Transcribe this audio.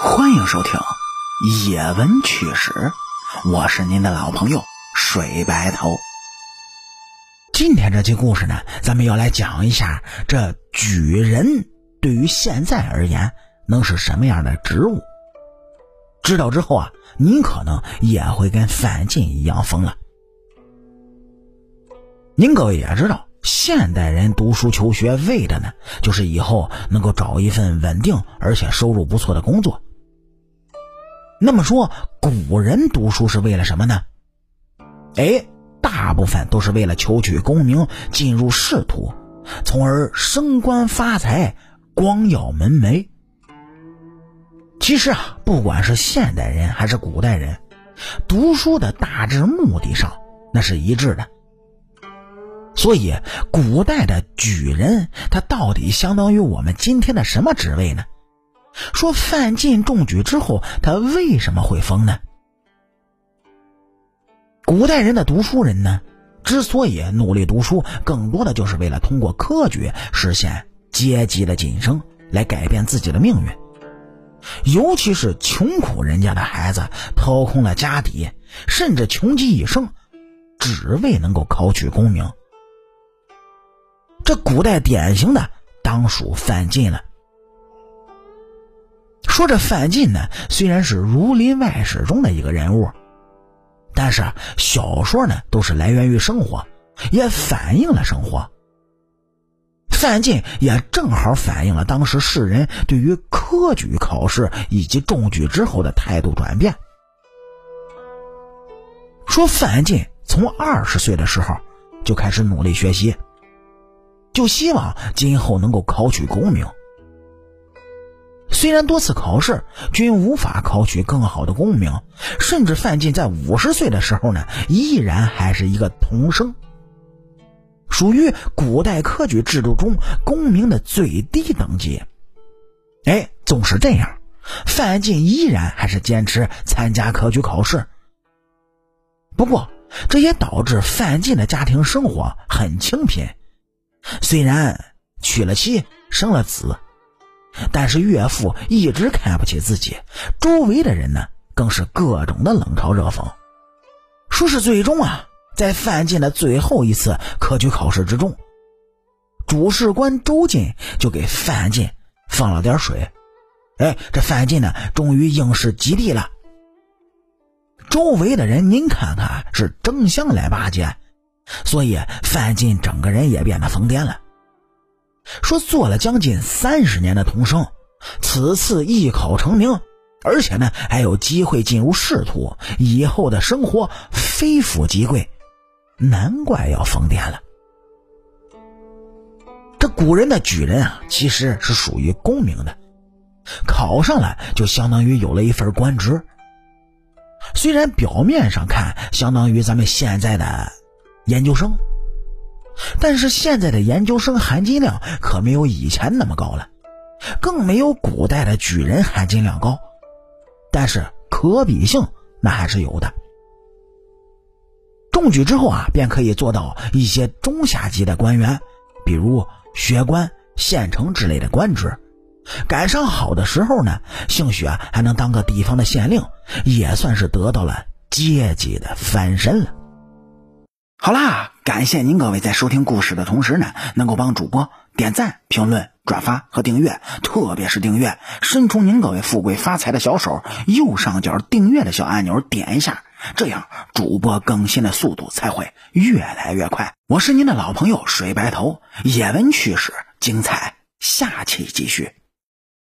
欢迎收听《野闻趣史》，我是您的老朋友水白头。今天这期故事呢，咱们要来讲一下这举人对于现在而言能是什么样的职务。知道之后啊，您可能也会跟范进一样疯了。您各位也知道，现代人读书求学为的呢，就是以后能够找一份稳定而且收入不错的工作。那么说，古人读书是为了什么呢？哎，大部分都是为了求取功名，进入仕途，从而升官发财，光耀门楣。其实啊，不管是现代人还是古代人，读书的大致目的上那是一致的。所以，古代的举人，他到底相当于我们今天的什么职位呢？说范进中举之后，他为什么会疯呢？古代人的读书人呢，之所以努力读书，更多的就是为了通过科举实现阶级的晋升，来改变自己的命运。尤其是穷苦人家的孩子，掏空了家底，甚至穷极一生，只为能够考取功名。这古代典型的当属范进了。说这范进呢，虽然是《儒林外史》中的一个人物，但是小说呢都是来源于生活，也反映了生活。范进也正好反映了当时世人对于科举考试以及中举之后的态度转变。说范进从二十岁的时候就开始努力学习。就希望今后能够考取功名。虽然多次考试均无法考取更好的功名，甚至范进在五十岁的时候呢，依然还是一个童生，属于古代科举制度中功名的最低等级。哎，纵使这样，范进依然还是坚持参加科举考试。不过，这也导致范进的家庭生活很清贫。虽然娶了妻生了子，但是岳父一直看不起自己，周围的人呢更是各种的冷嘲热讽。说是最终啊，在范进的最后一次科举考试之中，主事官周进就给范进放了点水，哎，这范进呢终于应试及第了。周围的人您看看是争相来巴结。所以范进整个人也变得疯癫了，说做了将近三十年的童生，此次一考成名，而且呢还有机会进入仕途，以后的生活非富即贵，难怪要疯癫了。这古人的举人啊，其实是属于功名的，考上了就相当于有了一份官职，虽然表面上看相当于咱们现在的。研究生，但是现在的研究生含金量可没有以前那么高了，更没有古代的举人含金量高，但是可比性那还是有的。中举之后啊，便可以做到一些中下级的官员，比如学官、县城之类的官职。赶上好的时候呢，兴许啊还能当个地方的县令，也算是得到了阶级的翻身了。好啦，感谢您各位在收听故事的同时呢，能够帮主播点赞、评论、转发和订阅，特别是订阅，伸出您各位富贵发财的小手，右上角订阅的小按钮点一下，这样主播更新的速度才会越来越快。我是您的老朋友水白头，野闻趣事精彩，下期继续。